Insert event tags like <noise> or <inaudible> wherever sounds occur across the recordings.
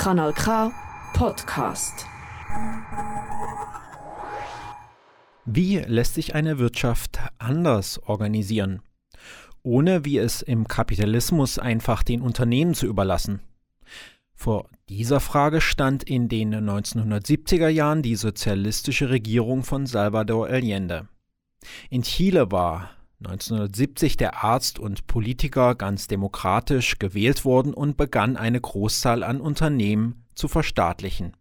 Kanal K Podcast. Wie lässt sich eine Wirtschaft anders organisieren, ohne wie es im Kapitalismus einfach den Unternehmen zu überlassen? Vor dieser Frage stand in den 1970er Jahren die sozialistische Regierung von Salvador Allende. In Chile war 1970 der Arzt und Politiker ganz demokratisch gewählt worden und begann eine Großzahl an Unternehmen zu verstaatlichen.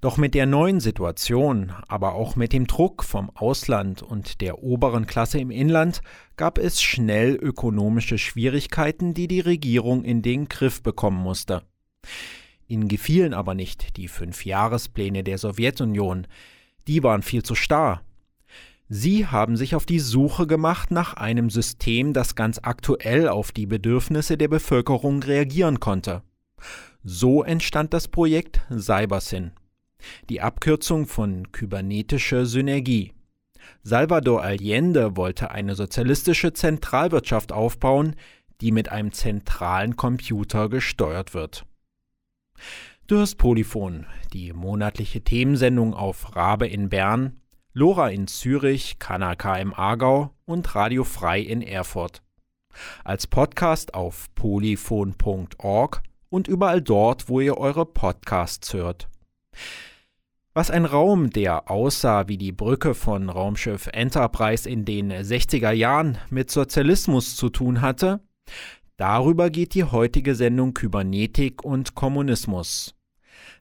Doch mit der neuen Situation, aber auch mit dem Druck vom Ausland und der oberen Klasse im Inland gab es schnell ökonomische Schwierigkeiten, die die Regierung in den Griff bekommen musste. Ihnen gefielen aber nicht die Fünfjahrespläne der Sowjetunion, die waren viel zu starr Sie haben sich auf die Suche gemacht nach einem System, das ganz aktuell auf die Bedürfnisse der Bevölkerung reagieren konnte. So entstand das Projekt CyberSyn, die Abkürzung von kybernetische Synergie. Salvador Allende wollte eine sozialistische Zentralwirtschaft aufbauen, die mit einem zentralen Computer gesteuert wird. Du hörst Polyphon, die monatliche Themensendung auf Rabe in Bern, Lora in Zürich, Kanaka im Aargau und Radio Frei in Erfurt. Als Podcast auf polyphon.org und überall dort, wo ihr eure Podcasts hört. Was ein Raum, der aussah wie die Brücke von Raumschiff Enterprise in den 60er Jahren mit Sozialismus zu tun hatte, darüber geht die heutige Sendung Kybernetik und Kommunismus.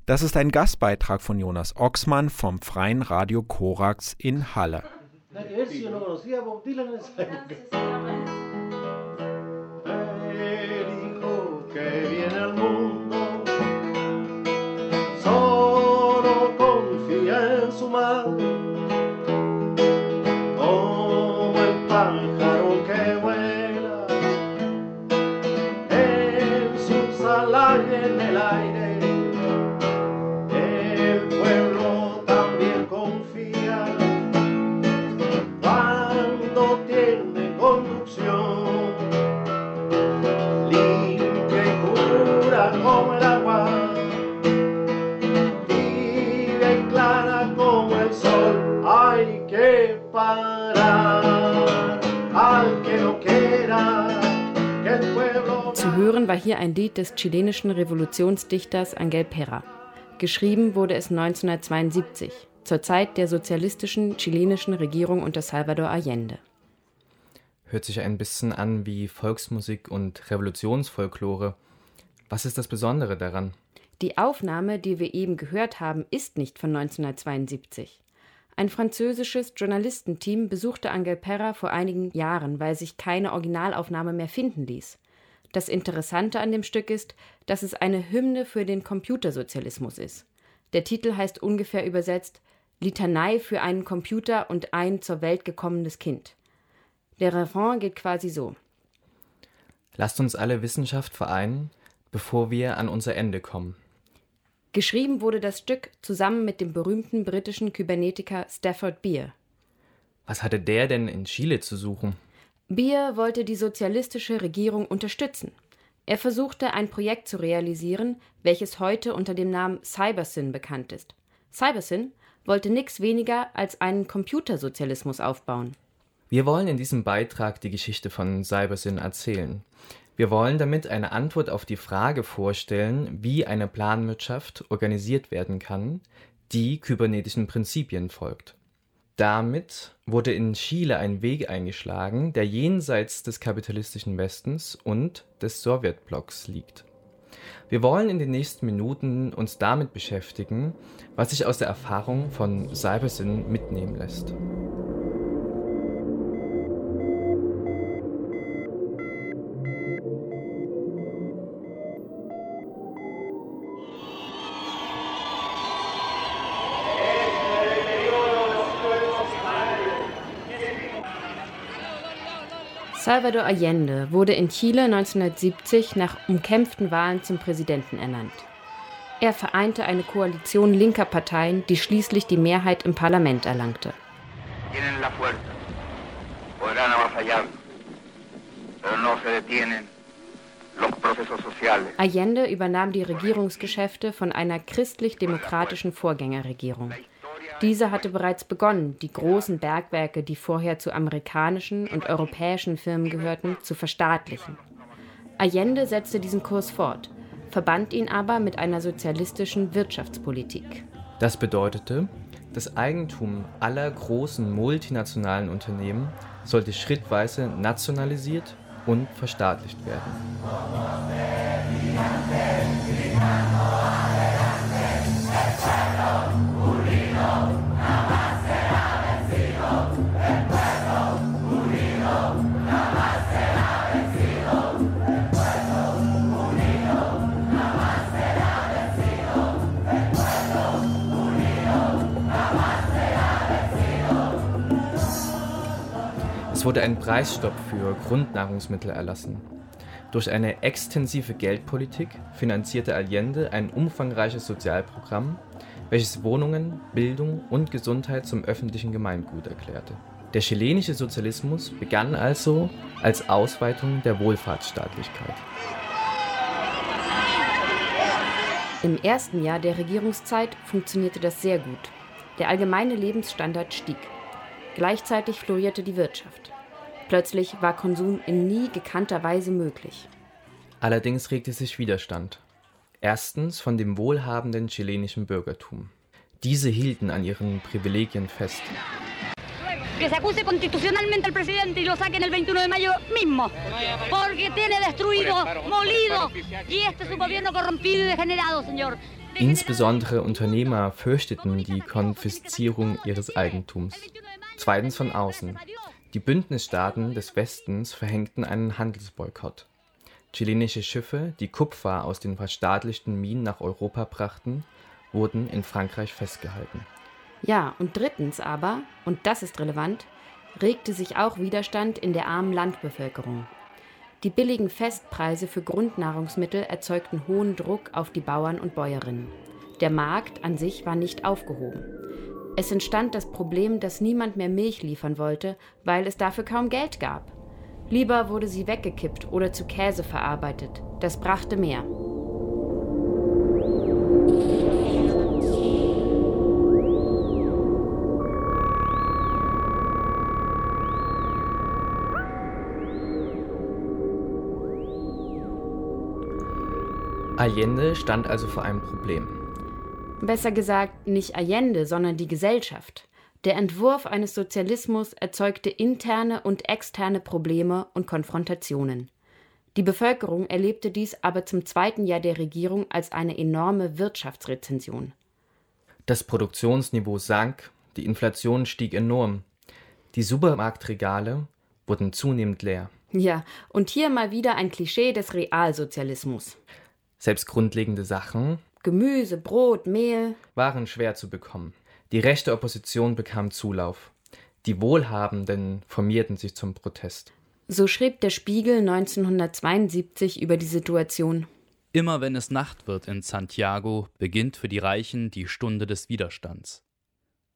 Das ist ein Gastbeitrag von Jonas Oxmann vom Freien Radio Korax in Halle. En su madre hier ein Lied des chilenischen Revolutionsdichters Angel Pera. Geschrieben wurde es 1972, zur Zeit der sozialistischen chilenischen Regierung unter Salvador Allende. Hört sich ein bisschen an wie Volksmusik und Revolutionsfolklore. Was ist das Besondere daran? Die Aufnahme, die wir eben gehört haben, ist nicht von 1972. Ein französisches Journalistenteam besuchte Angel Perra vor einigen Jahren, weil sich keine Originalaufnahme mehr finden ließ. Das Interessante an dem Stück ist, dass es eine Hymne für den Computersozialismus ist. Der Titel heißt ungefähr übersetzt Litanei für einen Computer und ein zur Welt gekommenes Kind. Der Refrain geht quasi so. Lasst uns alle Wissenschaft vereinen, bevor wir an unser Ende kommen. Geschrieben wurde das Stück zusammen mit dem berühmten britischen Kybernetiker Stafford Beer. Was hatte der denn in Chile zu suchen? Beer wollte die sozialistische Regierung unterstützen. Er versuchte, ein Projekt zu realisieren, welches heute unter dem Namen Cybersyn bekannt ist. Cybersyn wollte nichts weniger als einen Computersozialismus aufbauen. Wir wollen in diesem Beitrag die Geschichte von Cybersyn erzählen. Wir wollen damit eine Antwort auf die Frage vorstellen, wie eine Planwirtschaft organisiert werden kann, die kybernetischen Prinzipien folgt. Damit wurde in Chile ein Weg eingeschlagen, der jenseits des kapitalistischen Westens und des Sowjetblocks liegt. Wir wollen in den nächsten Minuten uns damit beschäftigen, was sich aus der Erfahrung von Cybersyn mitnehmen lässt. Salvador Allende wurde in Chile 1970 nach umkämpften Wahlen zum Präsidenten ernannt. Er vereinte eine Koalition linker Parteien, die schließlich die Mehrheit im Parlament erlangte. Allende übernahm die Regierungsgeschäfte von einer christlich-demokratischen Vorgängerregierung. Diese hatte bereits begonnen, die großen Bergwerke, die vorher zu amerikanischen und europäischen Firmen gehörten, zu verstaatlichen. Allende setzte diesen Kurs fort, verband ihn aber mit einer sozialistischen Wirtschaftspolitik. Das bedeutete, das Eigentum aller großen multinationalen Unternehmen sollte schrittweise nationalisiert und verstaatlicht werden. Wurde ein Preisstopp für Grundnahrungsmittel erlassen. Durch eine extensive Geldpolitik finanzierte Allende ein umfangreiches Sozialprogramm, welches Wohnungen, Bildung und Gesundheit zum öffentlichen Gemeingut erklärte. Der chilenische Sozialismus begann also als Ausweitung der Wohlfahrtsstaatlichkeit. Im ersten Jahr der Regierungszeit funktionierte das sehr gut. Der allgemeine Lebensstandard stieg. Gleichzeitig florierte die Wirtschaft. Plötzlich war Konsum in nie gekannter Weise möglich. Allerdings regte sich Widerstand. Erstens von dem wohlhabenden chilenischen Bürgertum. Diese hielten an ihren Privilegien fest. que se acuse constitucionalmente al presidente y lo saquen el 21 de mayo mismo, porque tiene destruido, molido, y este es un gobierno corrompido y degenerado, señor. Insbesondere Unternehmer fürchteten die Konfiszierung ihres Eigentums. Zweitens von außen. Die Bündnisstaaten des Westens verhängten einen Handelsboykott. Chilenische Schiffe, die Kupfer aus den verstaatlichten Minen nach Europa brachten, wurden in Frankreich festgehalten. Ja, und drittens aber, und das ist relevant, regte sich auch Widerstand in der armen Landbevölkerung. Die billigen Festpreise für Grundnahrungsmittel erzeugten hohen Druck auf die Bauern und Bäuerinnen. Der Markt an sich war nicht aufgehoben. Es entstand das Problem, dass niemand mehr Milch liefern wollte, weil es dafür kaum Geld gab. Lieber wurde sie weggekippt oder zu Käse verarbeitet. Das brachte mehr. Allende stand also vor einem Problem. Besser gesagt, nicht Allende, sondern die Gesellschaft. Der Entwurf eines Sozialismus erzeugte interne und externe Probleme und Konfrontationen. Die Bevölkerung erlebte dies aber zum zweiten Jahr der Regierung als eine enorme Wirtschaftsrezension. Das Produktionsniveau sank, die Inflation stieg enorm. Die Supermarktregale wurden zunehmend leer. Ja, und hier mal wieder ein Klischee des Realsozialismus. Selbst grundlegende Sachen Gemüse, Brot, Mehl. waren schwer zu bekommen. Die rechte Opposition bekam Zulauf. Die Wohlhabenden formierten sich zum Protest. So schrieb der Spiegel 1972 über die Situation. Immer wenn es Nacht wird in Santiago, beginnt für die Reichen die Stunde des Widerstands.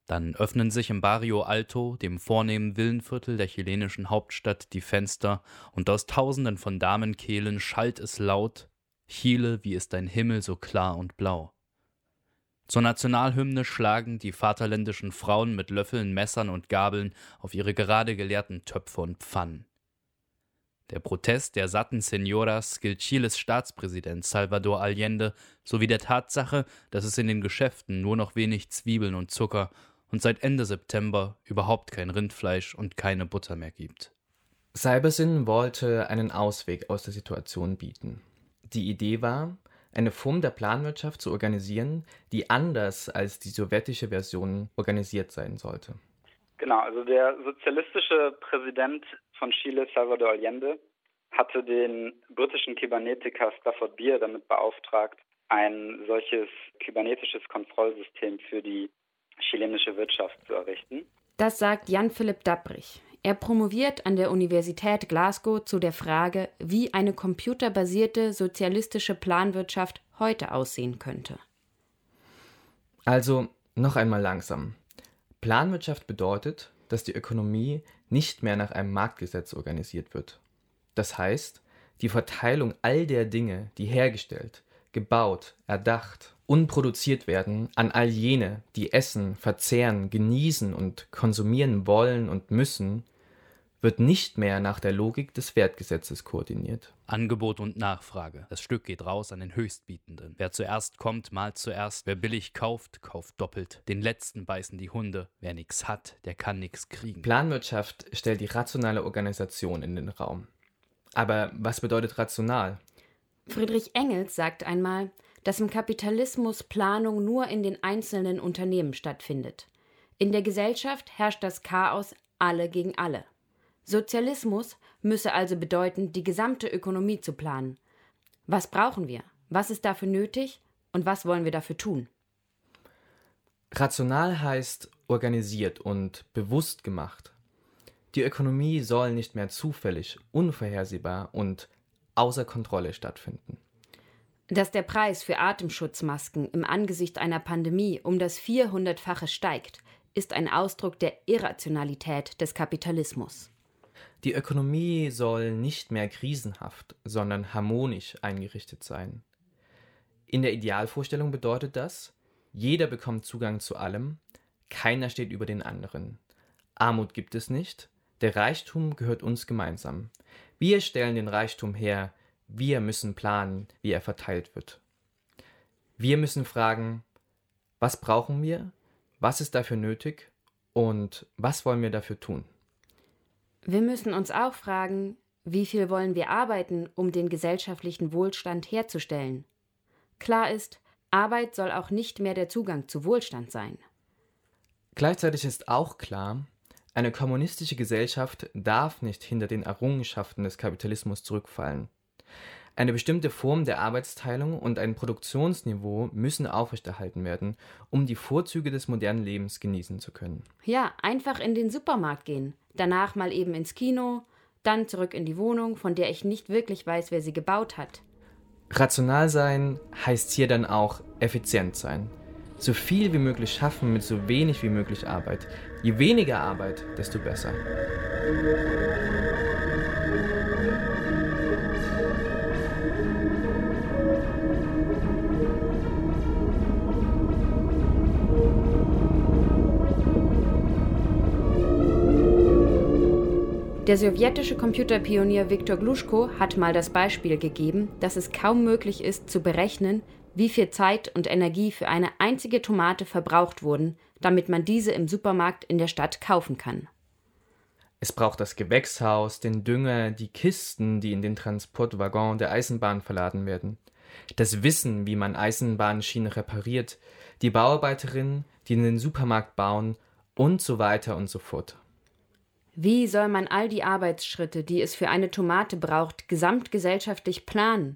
Dann öffnen sich im Barrio Alto, dem vornehmen Villenviertel der chilenischen Hauptstadt, die Fenster, und aus tausenden von Damenkehlen schallt es laut Chile, wie ist dein Himmel so klar und blau. Zur Nationalhymne schlagen die vaterländischen Frauen mit Löffeln, Messern und Gabeln auf ihre gerade geleerten Töpfe und Pfannen. Der Protest der satten Senoras gilt Chiles Staatspräsident Salvador Allende sowie der Tatsache, dass es in den Geschäften nur noch wenig Zwiebeln und Zucker und seit Ende September überhaupt kein Rindfleisch und keine Butter mehr gibt. Cybersyn wollte einen Ausweg aus der Situation bieten. Die Idee war, eine Form der Planwirtschaft zu organisieren, die anders als die sowjetische Version organisiert sein sollte. Genau, also der sozialistische Präsident von Chile, Salvador Allende, hatte den britischen Kybernetiker Stafford Beer damit beauftragt, ein solches kybernetisches Kontrollsystem für die chilenische Wirtschaft zu errichten. Das sagt Jan-Philipp Dabbrich. Er promoviert an der Universität Glasgow zu der Frage, wie eine computerbasierte sozialistische Planwirtschaft heute aussehen könnte. Also noch einmal langsam. Planwirtschaft bedeutet, dass die Ökonomie nicht mehr nach einem Marktgesetz organisiert wird. Das heißt, die Verteilung all der Dinge, die hergestellt, gebaut, erdacht und produziert werden, an all jene, die essen, verzehren, genießen und konsumieren wollen und müssen, wird nicht mehr nach der Logik des Wertgesetzes koordiniert. Angebot und Nachfrage. Das Stück geht raus an den Höchstbietenden. Wer zuerst kommt, malt zuerst. Wer billig kauft, kauft doppelt. Den letzten beißen die Hunde. Wer nichts hat, der kann nichts kriegen. Planwirtschaft stellt die rationale Organisation in den Raum. Aber was bedeutet rational? Friedrich Engels sagt einmal, dass im Kapitalismus Planung nur in den einzelnen Unternehmen stattfindet. In der Gesellschaft herrscht das Chaos alle gegen alle. Sozialismus müsse also bedeuten, die gesamte Ökonomie zu planen. Was brauchen wir? Was ist dafür nötig? Und was wollen wir dafür tun? Rational heißt organisiert und bewusst gemacht. Die Ökonomie soll nicht mehr zufällig, unvorhersehbar und außer Kontrolle stattfinden. Dass der Preis für Atemschutzmasken im Angesicht einer Pandemie um das 400-fache steigt, ist ein Ausdruck der Irrationalität des Kapitalismus. Die Ökonomie soll nicht mehr krisenhaft, sondern harmonisch eingerichtet sein. In der Idealvorstellung bedeutet das, jeder bekommt Zugang zu allem, keiner steht über den anderen. Armut gibt es nicht, der Reichtum gehört uns gemeinsam. Wir stellen den Reichtum her, wir müssen planen, wie er verteilt wird. Wir müssen fragen, was brauchen wir, was ist dafür nötig und was wollen wir dafür tun? Wir müssen uns auch fragen, wie viel wollen wir arbeiten, um den gesellschaftlichen Wohlstand herzustellen? Klar ist, Arbeit soll auch nicht mehr der Zugang zu Wohlstand sein. Gleichzeitig ist auch klar, eine kommunistische Gesellschaft darf nicht hinter den Errungenschaften des Kapitalismus zurückfallen. Eine bestimmte Form der Arbeitsteilung und ein Produktionsniveau müssen aufrechterhalten werden, um die Vorzüge des modernen Lebens genießen zu können. Ja, einfach in den Supermarkt gehen, danach mal eben ins Kino, dann zurück in die Wohnung, von der ich nicht wirklich weiß, wer sie gebaut hat. Rational sein heißt hier dann auch effizient sein. So viel wie möglich schaffen mit so wenig wie möglich Arbeit. Je weniger Arbeit, desto besser. Der sowjetische Computerpionier Viktor Gluschko hat mal das Beispiel gegeben, dass es kaum möglich ist zu berechnen, wie viel Zeit und Energie für eine einzige Tomate verbraucht wurden, damit man diese im Supermarkt in der Stadt kaufen kann. Es braucht das Gewächshaus, den Dünger, die Kisten, die in den Transportwaggon der Eisenbahn verladen werden, das Wissen, wie man Eisenbahnschienen repariert, die Bauarbeiterinnen, die in den Supermarkt bauen und so weiter und so fort. Wie soll man all die Arbeitsschritte, die es für eine Tomate braucht, gesamtgesellschaftlich planen?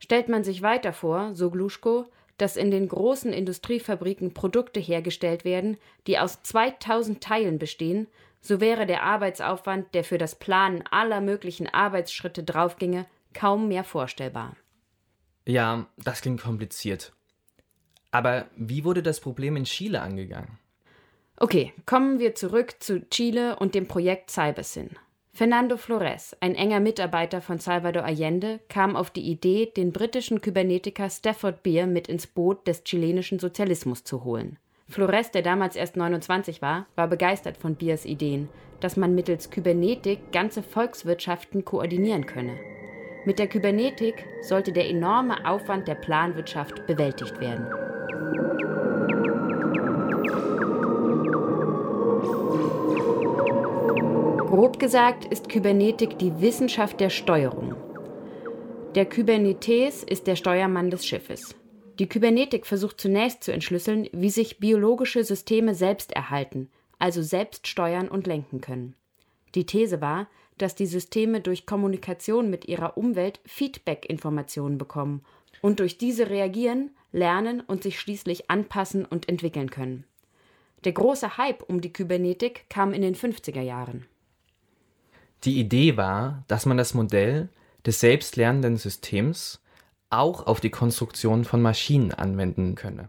Stellt man sich weiter vor, so Gluschko, dass in den großen Industriefabriken Produkte hergestellt werden, die aus 2000 Teilen bestehen, so wäre der Arbeitsaufwand, der für das Planen aller möglichen Arbeitsschritte draufginge, kaum mehr vorstellbar. Ja, das klingt kompliziert. Aber wie wurde das Problem in Chile angegangen? Okay, kommen wir zurück zu Chile und dem Projekt Cybersyn. Fernando Flores, ein enger Mitarbeiter von Salvador Allende, kam auf die Idee, den britischen Kybernetiker Stafford Beer mit ins Boot des chilenischen Sozialismus zu holen. Flores, der damals erst 29 war, war begeistert von Beers Ideen, dass man mittels Kybernetik ganze Volkswirtschaften koordinieren könne. Mit der Kybernetik sollte der enorme Aufwand der Planwirtschaft bewältigt werden. Grob gesagt ist Kybernetik die Wissenschaft der Steuerung. Der Kybernetes ist der Steuermann des Schiffes. Die Kybernetik versucht zunächst zu entschlüsseln, wie sich biologische Systeme selbst erhalten, also selbst steuern und lenken können. Die These war, dass die Systeme durch Kommunikation mit ihrer Umwelt Feedback-Informationen bekommen und durch diese reagieren, lernen und sich schließlich anpassen und entwickeln können. Der große Hype um die Kybernetik kam in den 50er Jahren. Die Idee war, dass man das Modell des selbstlernenden Systems auch auf die Konstruktion von Maschinen anwenden könne.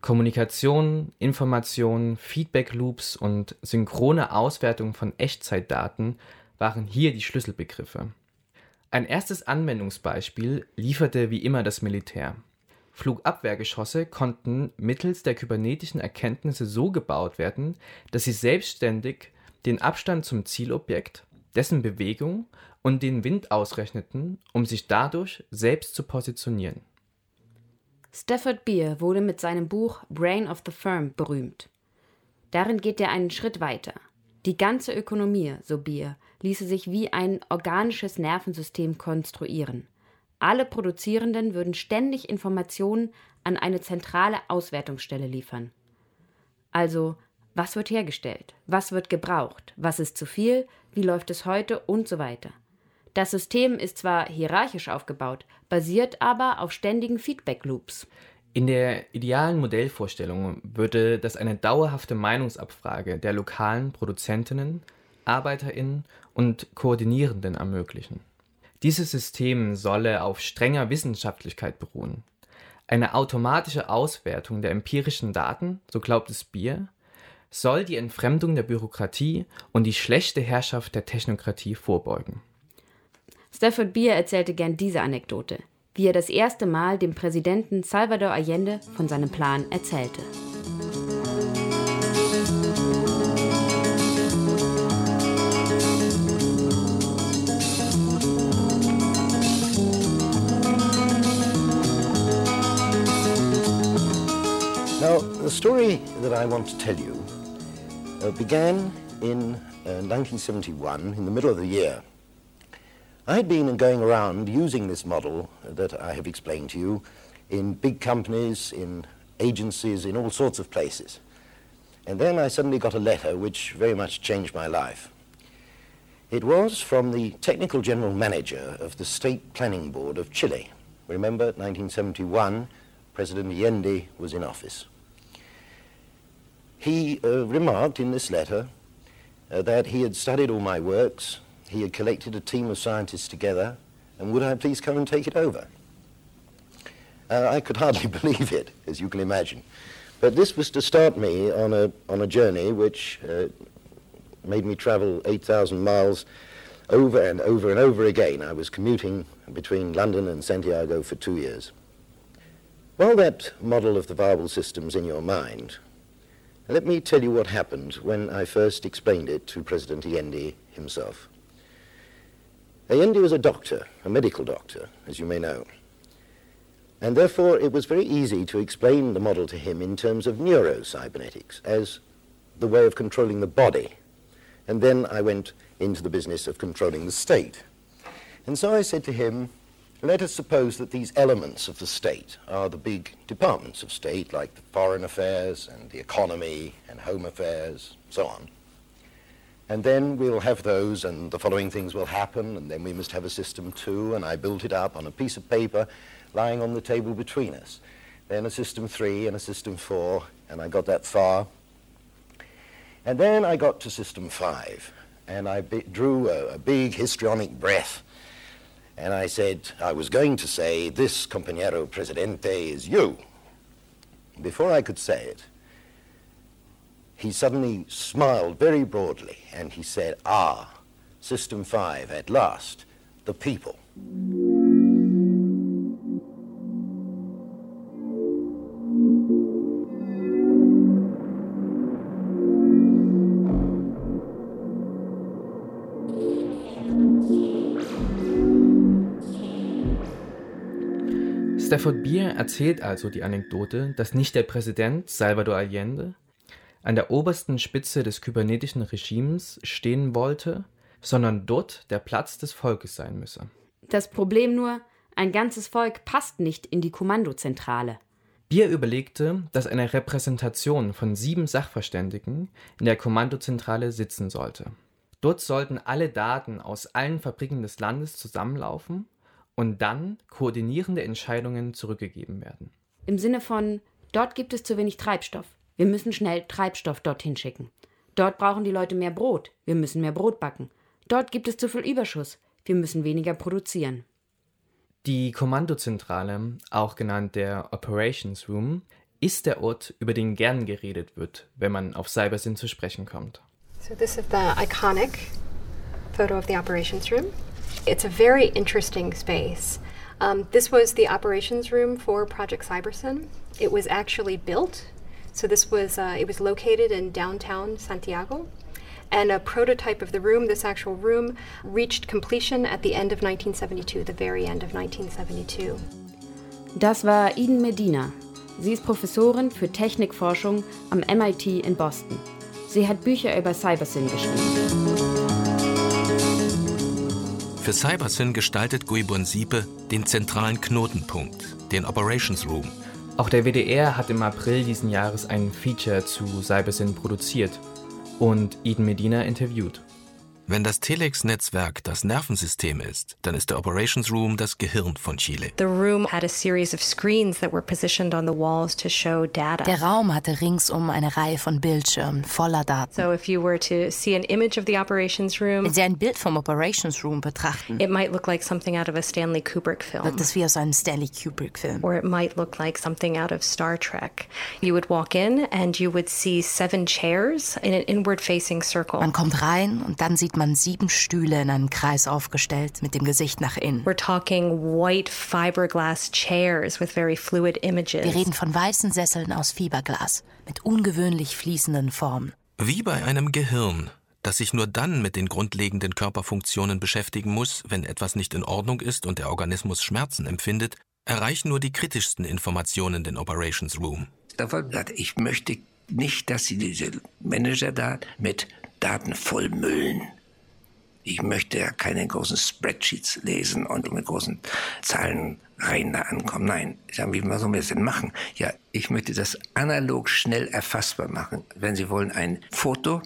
Kommunikation, Information, Feedback-Loops und synchrone Auswertung von Echtzeitdaten waren hier die Schlüsselbegriffe. Ein erstes Anwendungsbeispiel lieferte wie immer das Militär. Flugabwehrgeschosse konnten mittels der kybernetischen Erkenntnisse so gebaut werden, dass sie selbstständig den Abstand zum Zielobjekt, dessen Bewegung und den Wind ausrechneten, um sich dadurch selbst zu positionieren. Stafford Beer wurde mit seinem Buch Brain of the Firm berühmt. Darin geht er einen Schritt weiter. Die ganze Ökonomie, so Beer, ließe sich wie ein organisches Nervensystem konstruieren. Alle Produzierenden würden ständig Informationen an eine zentrale Auswertungsstelle liefern. Also, was wird hergestellt? Was wird gebraucht? Was ist zu viel? Wie läuft es heute? Und so weiter. Das System ist zwar hierarchisch aufgebaut, basiert aber auf ständigen Feedback-Loops. In der idealen Modellvorstellung würde das eine dauerhafte Meinungsabfrage der lokalen Produzentinnen, Arbeiterinnen und Koordinierenden ermöglichen. Dieses System solle auf strenger Wissenschaftlichkeit beruhen. Eine automatische Auswertung der empirischen Daten, so glaubt es Bier, soll die Entfremdung der Bürokratie und die schlechte Herrschaft der Technokratie vorbeugen. Stafford Beer erzählte gern diese Anekdote, wie er das erste Mal dem Präsidenten Salvador Allende von seinem Plan erzählte. Now, the story that I want to tell you uh, began in uh, 1971, in the middle of the year. I had been going around using this model that I have explained to you in big companies, in agencies, in all sorts of places. And then I suddenly got a letter which very much changed my life. It was from the technical general manager of the State Planning Board of Chile. Remember, 1971, President Allende was in office. He uh, remarked in this letter uh, that he had studied all my works, he had collected a team of scientists together, and would I please come and take it over? Uh, I could hardly <laughs> believe it, as you can imagine. But this was to start me on a, on a journey which uh, made me travel 8,000 miles over and over and over again. I was commuting between London and Santiago for two years. While that model of the viable system's in your mind, let me tell you what happened when I first explained it to President Allende himself. Allende was a doctor, a medical doctor, as you may know. And therefore, it was very easy to explain the model to him in terms of neurocybernetics as the way of controlling the body. And then I went into the business of controlling the state. And so I said to him, let us suppose that these elements of the state are the big departments of state, like the foreign affairs and the economy and home affairs, so on. And then we'll have those, and the following things will happen, and then we must have a system two, and I built it up on a piece of paper lying on the table between us. Then a system three and a system four, and I got that far. And then I got to system five, and I be- drew a, a big histrionic breath. And I said, I was going to say, this compañero presidente is you. Before I could say it, he suddenly smiled very broadly and he said, Ah, System 5, at last, the people. Stafford Beer erzählt also die Anekdote, dass nicht der Präsident Salvador Allende an der obersten Spitze des kybernetischen Regimes stehen wollte, sondern dort der Platz des Volkes sein müsse. Das Problem nur, ein ganzes Volk passt nicht in die Kommandozentrale. Bier überlegte, dass eine Repräsentation von sieben Sachverständigen in der Kommandozentrale sitzen sollte. Dort sollten alle Daten aus allen Fabriken des Landes zusammenlaufen und dann koordinierende Entscheidungen zurückgegeben werden. Im Sinne von, dort gibt es zu wenig Treibstoff. Wir müssen schnell Treibstoff dorthin schicken. Dort brauchen die Leute mehr Brot. Wir müssen mehr Brot backen. Dort gibt es zu viel Überschuss. Wir müssen weniger produzieren. Die Kommandozentrale, auch genannt der Operations Room, ist der Ort, über den gern geredet wird, wenn man auf Cybersyn zu sprechen kommt. So this is the iconic photo of the operations room. It's a very interesting space. Um, this was the operations room for Project Cybersyn. It was actually built. So this was uh, it was located in downtown Santiago. And a prototype of the room, this actual room, reached completion at the end of 1972, the very end of 1972. Das war Eden Medina. Sie ist Professorin für Technikforschung am MIT in Boston. Sie hat Bücher über Cybersyn geschrieben. Für Cybersyn gestaltet Guibon Siepe den zentralen Knotenpunkt, den Operations Room. Auch der WDR hat im April diesen Jahres ein Feature zu Cybersyn produziert und Eden Medina interviewt. Wenn das Telex-Netzwerk das Nervensystem ist, dann ist der Operations Room das Gehirn von Chile. The room had a series of screens that were positioned on the walls to show data. Der Raum hatte ringsum eine Reihe von Bildschirmen voller Daten. So if you were to see an image of the operations room, Wenn Sie ein Bild vom Operations Room betrachten, it might look like something out of a Stanley Kubrick film. wirkt es wie aus einem Stanley Kubrick Film. Or it might look like something out of Star Trek. You would walk in and you would see seven chairs in an inward facing circle. Man kommt rein und dann sieht man sieben Stühle in einem Kreis aufgestellt mit dem Gesicht nach innen. We're talking white fiberglass chairs with very fluid images. Wir reden von weißen Sesseln aus Fiberglas mit ungewöhnlich fließenden Formen. Wie bei einem Gehirn, das sich nur dann mit den grundlegenden Körperfunktionen beschäftigen muss, wenn etwas nicht in Ordnung ist und der Organismus Schmerzen empfindet, erreichen nur die kritischsten Informationen den Operations Room. Ich möchte nicht, dass Sie diese Manager da mit Daten vollmüllen. Ich möchte ja keine großen Spreadsheets lesen und mit großen Zahlenreihen da ankommen. Nein, ich sage, wie sollen wir das denn machen? Ja, ich möchte das analog schnell erfassbar machen. Wenn Sie wollen, ein Foto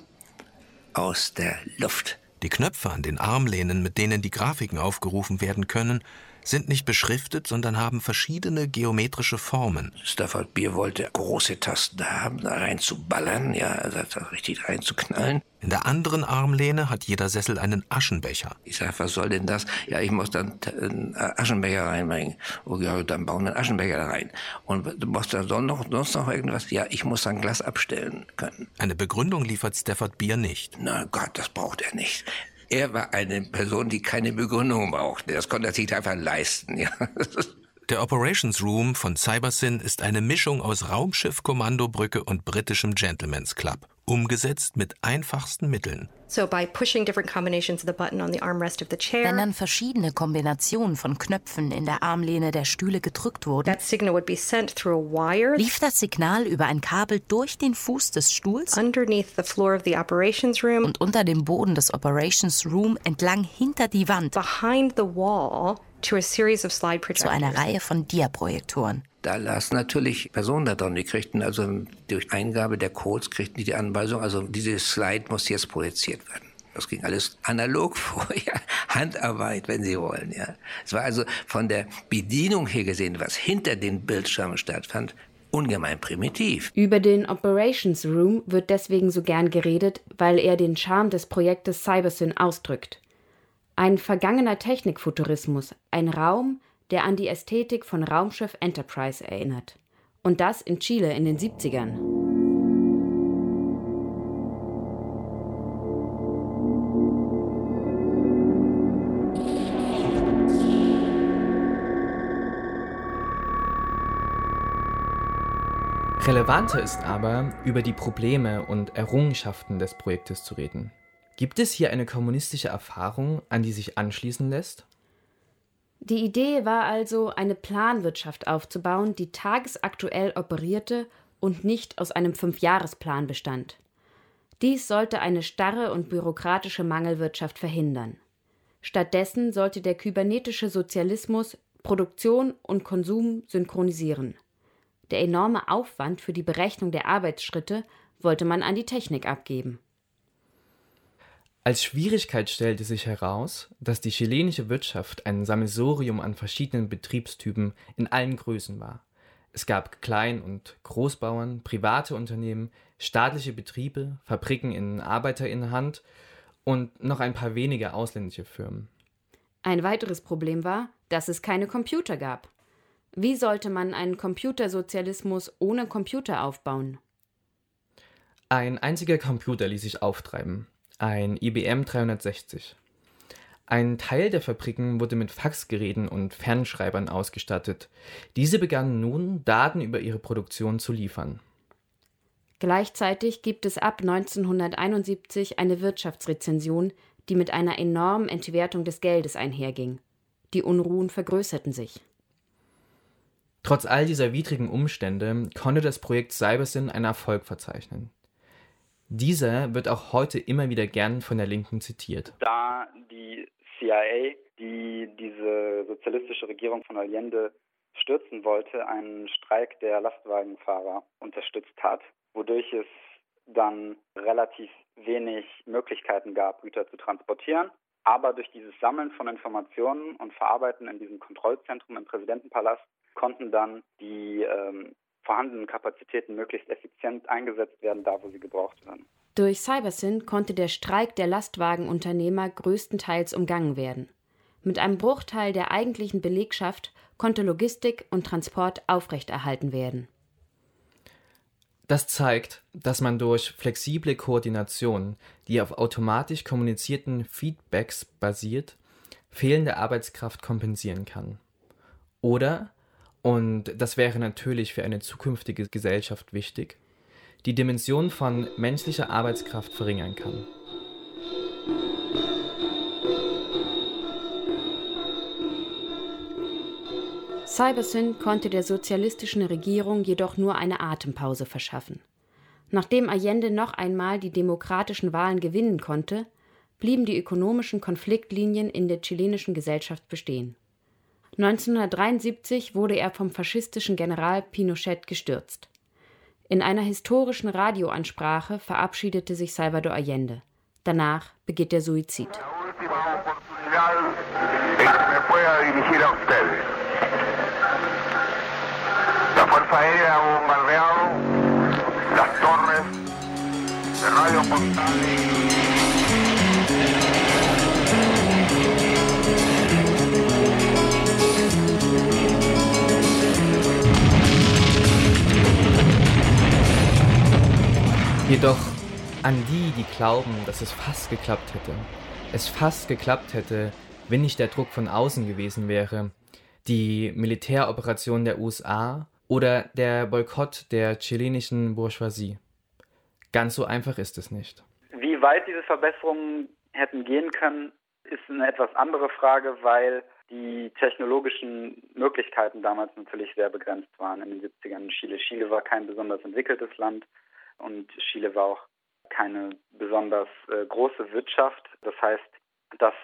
aus der Luft. Die Knöpfe an den Armlehnen, mit denen die Grafiken aufgerufen werden können, sind nicht beschriftet, sondern haben verschiedene geometrische Formen. Stafford Beer wollte große Tasten da haben, da reinzuballern, ja, also richtig reinzuknallen. In der anderen Armlehne hat jeder Sessel einen Aschenbecher. Ich sage, was soll denn das? Ja, ich muss dann einen Aschenbecher reinbringen. Oh ja, dann bauen wir einen Aschenbecher da rein. Und du musst da sonst noch, sonst noch irgendwas? Ja, ich muss ein Glas abstellen können. Eine Begründung liefert Stafford Beer nicht. Na Gott, das braucht er nicht. Er war eine Person, die keine Begründung brauchte. Das konnte er sich einfach leisten. Ja. <laughs> Der Operations Room von Cybersyn ist eine Mischung aus Raumschiff, Kommandobrücke und britischem Gentleman's Club, umgesetzt mit einfachsten Mitteln. So by pushing different combinations of the button on the armrest of the chair, Wenn dann verschiedene Kombinationen von Knöpfen in der Armlehne der Stühle gedrückt wurden, that signal would be sent through a wire lief das Signal über ein Kabel durch den Fuß des Stuhls underneath the floor of the operations room und unter dem Boden des Operations Room entlang hinter die Wand behind the wall to a series of slide zu einer. Reihe von Diaprojektoren. Da lasen natürlich Personen da drin. Die kriegten also durch Eingabe der Codes kriegten die die Anweisung, also diese Slide muss jetzt projiziert werden. Das ging alles analog <laughs> vor, ja. Handarbeit, wenn Sie wollen, ja. Es war also von der Bedienung her gesehen, was hinter den Bildschirmen stattfand, ungemein primitiv. Über den Operations Room wird deswegen so gern geredet, weil er den Charme des Projektes Cybersyn ausdrückt. Ein vergangener Technikfuturismus, ein Raum, der an die Ästhetik von Raumschiff Enterprise erinnert. Und das in Chile in den 70ern. Relevanter ist aber, über die Probleme und Errungenschaften des Projektes zu reden. Gibt es hier eine kommunistische Erfahrung, an die sich anschließen lässt? Die Idee war also, eine Planwirtschaft aufzubauen, die tagesaktuell operierte und nicht aus einem Fünfjahresplan bestand. Dies sollte eine starre und bürokratische Mangelwirtschaft verhindern. Stattdessen sollte der kybernetische Sozialismus Produktion und Konsum synchronisieren. Der enorme Aufwand für die Berechnung der Arbeitsschritte wollte man an die Technik abgeben. Als Schwierigkeit stellte sich heraus, dass die chilenische Wirtschaft ein Sammelsurium an verschiedenen Betriebstypen in allen Größen war. Es gab Klein- und Großbauern, private Unternehmen, staatliche Betriebe, Fabriken in Arbeiterinnenhand und noch ein paar wenige ausländische Firmen. Ein weiteres Problem war, dass es keine Computer gab. Wie sollte man einen Computersozialismus ohne Computer aufbauen? Ein einziger Computer ließ sich auftreiben, ein IBM 360. Ein Teil der Fabriken wurde mit Faxgeräten und Fernschreibern ausgestattet. Diese begannen nun, Daten über ihre Produktion zu liefern. Gleichzeitig gibt es ab 1971 eine Wirtschaftsrezension, die mit einer enormen Entwertung des Geldes einherging. Die Unruhen vergrößerten sich. Trotz all dieser widrigen Umstände konnte das Projekt Cybersyn einen Erfolg verzeichnen. Dieser wird auch heute immer wieder gern von der Linken zitiert. Da die CIA, die diese sozialistische Regierung von Allende stürzen wollte, einen Streik der Lastwagenfahrer unterstützt hat, wodurch es dann relativ wenig Möglichkeiten gab, Güter zu transportieren. Aber durch dieses Sammeln von Informationen und Verarbeiten in diesem Kontrollzentrum im Präsidentenpalast konnten dann die ähm, vorhandenen Kapazitäten möglichst effizient eingesetzt werden, da wo sie gebraucht werden. Durch Cybersyn konnte der Streik der Lastwagenunternehmer größtenteils umgangen werden. Mit einem Bruchteil der eigentlichen Belegschaft konnte Logistik und Transport aufrechterhalten werden. Das zeigt, dass man durch flexible Koordination, die auf automatisch kommunizierten Feedbacks basiert, fehlende Arbeitskraft kompensieren kann. Oder, und das wäre natürlich für eine zukünftige Gesellschaft wichtig, die Dimension von menschlicher Arbeitskraft verringern kann. Cybersyn konnte der sozialistischen Regierung jedoch nur eine Atempause verschaffen. Nachdem Allende noch einmal die demokratischen Wahlen gewinnen konnte, blieben die ökonomischen Konfliktlinien in der chilenischen Gesellschaft bestehen. 1973 wurde er vom faschistischen General Pinochet gestürzt. In einer historischen Radioansprache verabschiedete sich Salvador Allende. Danach begeht der Suizid. Las torres de Radio Portales. Jedoch an die, die glauben, dass es fast geklappt hätte, es fast geklappt hätte, wenn nicht der Druck von außen gewesen wäre, die Militäroperation der USA oder der Boykott der chilenischen Bourgeoisie. Ganz so einfach ist es nicht. Wie weit diese Verbesserungen hätten gehen können, ist eine etwas andere Frage, weil die technologischen Möglichkeiten damals natürlich sehr begrenzt waren in den 70ern in Chile. Chile war kein besonders entwickeltes Land und Chile war auch keine besonders äh, große Wirtschaft. Das heißt, dass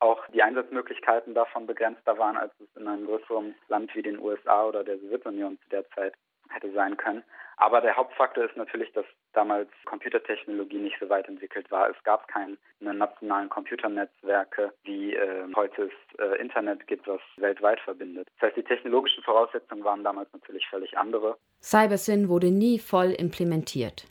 auch die Einsatzmöglichkeiten davon begrenzter waren, als es in einem größeren Land wie den USA oder der Sowjetunion zu der Zeit hätte sein können. Aber der Hauptfaktor ist natürlich, dass damals Computertechnologie nicht so weit entwickelt war. Es gab keine nationalen Computernetzwerke, wie äh, heute es äh, Internet gibt, was weltweit verbindet. Das heißt, die technologischen Voraussetzungen waren damals natürlich völlig andere. Cybersyn wurde nie voll implementiert.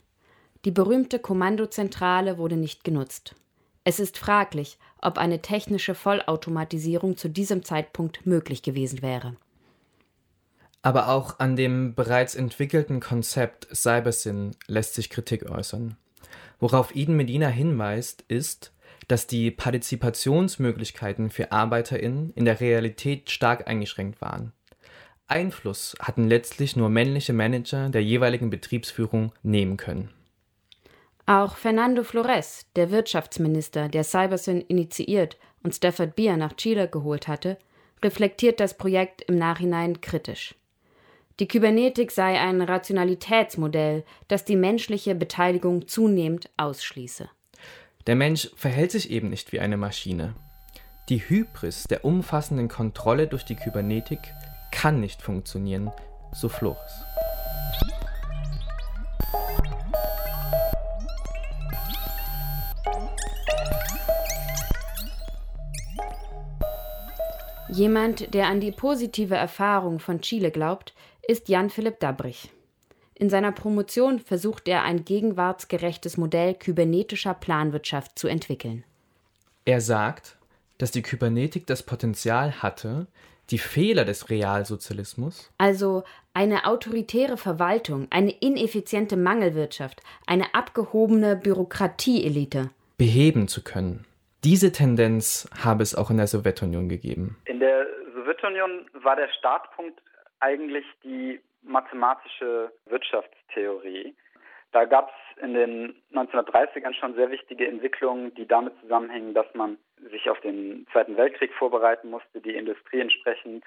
Die berühmte Kommandozentrale wurde nicht genutzt. Es ist fraglich, ob eine technische Vollautomatisierung zu diesem Zeitpunkt möglich gewesen wäre. Aber auch an dem bereits entwickelten Konzept Cybersyn lässt sich Kritik äußern. Worauf Eden Medina hinweist, ist, dass die Partizipationsmöglichkeiten für ArbeiterInnen in der Realität stark eingeschränkt waren. Einfluss hatten letztlich nur männliche Manager der jeweiligen Betriebsführung nehmen können. Auch Fernando Flores, der Wirtschaftsminister, der Cybersyn initiiert und Stafford Beer nach Chile geholt hatte, reflektiert das Projekt im Nachhinein kritisch. Die Kybernetik sei ein Rationalitätsmodell, das die menschliche Beteiligung zunehmend ausschließe. Der Mensch verhält sich eben nicht wie eine Maschine. Die Hybris der umfassenden Kontrolle durch die Kybernetik kann nicht funktionieren, so Flores. Jemand, der an die positive Erfahrung von Chile glaubt, ist Jan Philipp Dabrich. In seiner Promotion versucht er ein gegenwartsgerechtes Modell kybernetischer Planwirtschaft zu entwickeln. Er sagt, dass die Kybernetik das Potenzial hatte, die Fehler des Realsozialismus, also eine autoritäre Verwaltung, eine ineffiziente Mangelwirtschaft, eine abgehobene Bürokratieelite, beheben zu können. Diese Tendenz habe es auch in der Sowjetunion gegeben. In der Sowjetunion war der Startpunkt eigentlich die mathematische Wirtschaftstheorie. Da gab es in den 1930ern schon sehr wichtige Entwicklungen, die damit zusammenhängen, dass man sich auf den Zweiten Weltkrieg vorbereiten musste, die Industrie entsprechend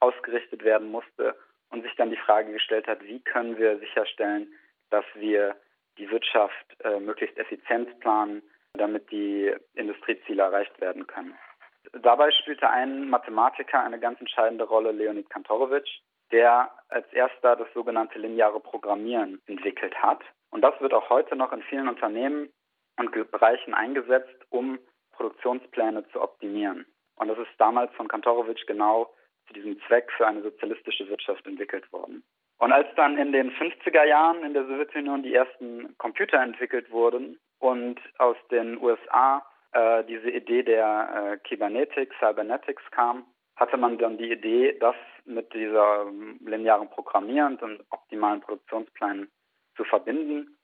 ausgerichtet werden musste und sich dann die Frage gestellt hat, wie können wir sicherstellen, dass wir die Wirtschaft äh, möglichst effizient planen, damit die Industrieziele erreicht werden können. Dabei spielte ein Mathematiker eine ganz entscheidende Rolle, Leonid Kantorowitsch, der als erster das sogenannte lineare Programmieren entwickelt hat. Und das wird auch heute noch in vielen Unternehmen und Bereichen eingesetzt, um Produktionspläne zu optimieren. Und das ist damals von Kantorowitsch genau zu diesem Zweck für eine sozialistische Wirtschaft entwickelt worden. Und als dann in den 50er Jahren in der Sowjetunion die ersten Computer entwickelt wurden und aus den USA äh, diese Idee der äh, Kybernetik, Cybernetics kam, hatte man dann die Idee, das mit dieser ähm, linearen Programmieren und optimalen Produktionsplänen zu verbinden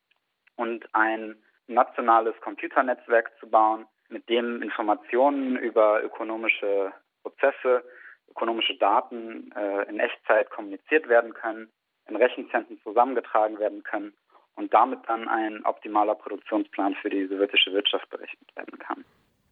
und ein nationales Computernetzwerk zu bauen, mit dem Informationen über ökonomische Prozesse, ökonomische Daten äh, in Echtzeit kommuniziert werden können, in Rechenzentren zusammengetragen werden können und damit dann ein optimaler Produktionsplan für die sowjetische Wirtschaft berechnet werden kann.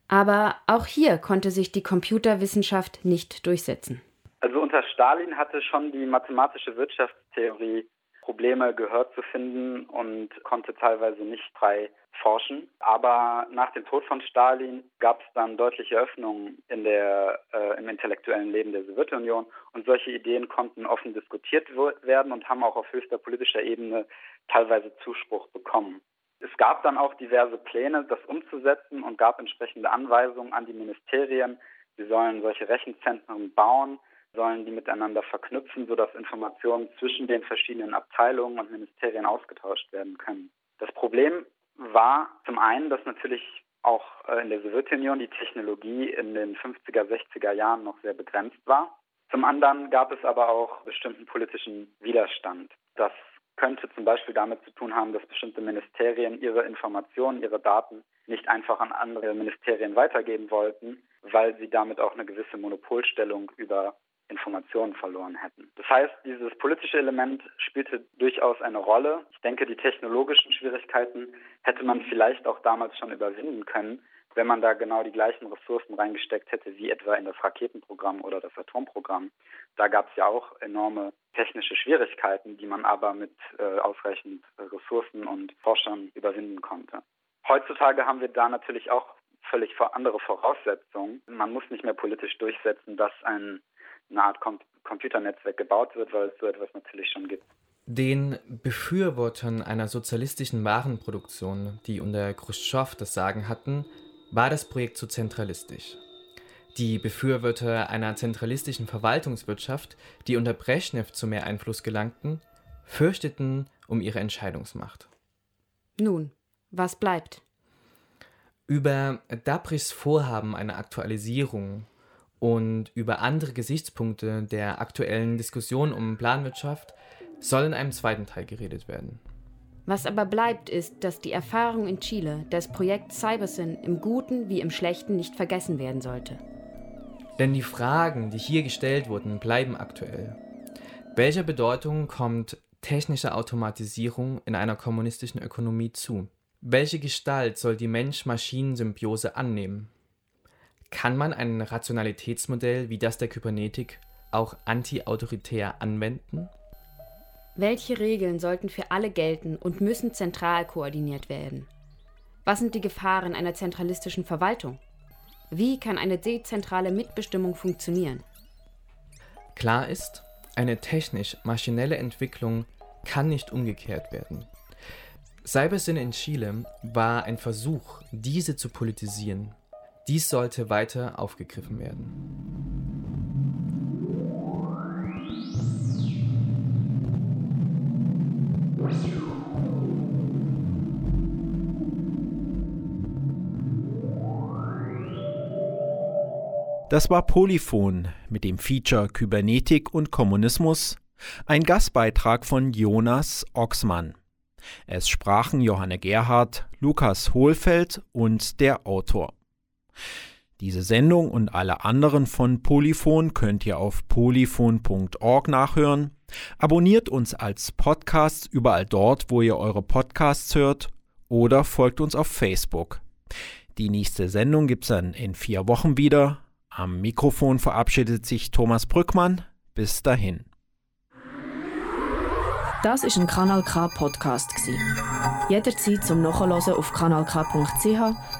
Aber auch hier konnte sich die Computerwissenschaft nicht durchsetzen. Also unter Stalin hatte schon die mathematische Wirtschaftstheorie Probleme Gehör zu finden und konnte teilweise nicht frei forschen. Aber nach dem Tod von Stalin gab es dann deutliche Öffnungen in der, äh, im intellektuellen Leben der Sowjetunion und solche Ideen konnten offen diskutiert werden und haben auch auf höchster politischer Ebene teilweise Zuspruch bekommen. Es gab dann auch diverse Pläne, das umzusetzen und gab entsprechende Anweisungen an die Ministerien. Sie sollen solche Rechenzentren bauen, sollen die miteinander verknüpfen, sodass Informationen zwischen den verschiedenen Abteilungen und Ministerien ausgetauscht werden können. Das Problem war zum einen, dass natürlich auch äh, in der Sowjetunion die Technologie in den 50er, 60er Jahren noch sehr begrenzt war. Zum anderen gab es aber auch bestimmten politischen Widerstand. Das könnte zum Beispiel damit zu tun haben, dass bestimmte Ministerien ihre Informationen, ihre Daten nicht einfach an andere Ministerien weitergeben wollten, weil sie damit auch eine gewisse Monopolstellung über Informationen verloren hätten. Das heißt, dieses politische Element spielte durchaus eine Rolle. Ich denke, die technologischen Schwierigkeiten hätte man vielleicht auch damals schon überwinden können, wenn man da genau die gleichen Ressourcen reingesteckt hätte, wie etwa in das Raketenprogramm oder das Atomprogramm. Da gab es ja auch enorme technische Schwierigkeiten, die man aber mit äh, ausreichend Ressourcen und Forschern überwinden konnte. Heutzutage haben wir da natürlich auch völlig andere Voraussetzungen. Man muss nicht mehr politisch durchsetzen, dass ein, eine Art Com Computernetzwerk gebaut wird, weil es so etwas natürlich schon gibt. Den Befürwortern einer sozialistischen Warenproduktion, die unter Khrushchev das Sagen hatten, war das Projekt zu zentralistisch. Die Befürworter einer zentralistischen Verwaltungswirtschaft, die unter Brezhnev zu mehr Einfluss gelangten, fürchteten um ihre Entscheidungsmacht. Nun, was bleibt? Über Dabrichs Vorhaben einer Aktualisierung und über andere Gesichtspunkte der aktuellen Diskussion um Planwirtschaft soll in einem zweiten Teil geredet werden. Was aber bleibt, ist, dass die Erfahrung in Chile das Projekt Cybersyn im Guten wie im Schlechten nicht vergessen werden sollte. Denn die Fragen, die hier gestellt wurden, bleiben aktuell. Welcher Bedeutung kommt technische Automatisierung in einer kommunistischen Ökonomie zu? Welche Gestalt soll die Mensch-Maschinen-Symbiose annehmen? Kann man ein Rationalitätsmodell wie das der Kybernetik auch anti-autoritär anwenden? Welche Regeln sollten für alle gelten und müssen zentral koordiniert werden? Was sind die Gefahren einer zentralistischen Verwaltung? Wie kann eine dezentrale Mitbestimmung funktionieren? Klar ist, eine technisch-maschinelle Entwicklung kann nicht umgekehrt werden. Cybersyn in Chile war ein Versuch, diese zu politisieren. Dies sollte weiter aufgegriffen werden. Das war Polyphon mit dem Feature Kybernetik und Kommunismus, ein Gastbeitrag von Jonas Oxmann. Es sprachen Johanne Gerhardt, Lukas Hohlfeld und der Autor. Diese Sendung und alle anderen von Polyphon könnt ihr auf polyphon.org nachhören. Abonniert uns als Podcast überall dort, wo ihr eure Podcasts hört oder folgt uns auf Facebook. Die nächste Sendung gibt es dann in vier Wochen wieder. Am Mikrofon verabschiedet sich Thomas Brückmann. Bis dahin. Das ist ein Kanal K Podcast Jederzeit zum Nachhören auf kanalk.ch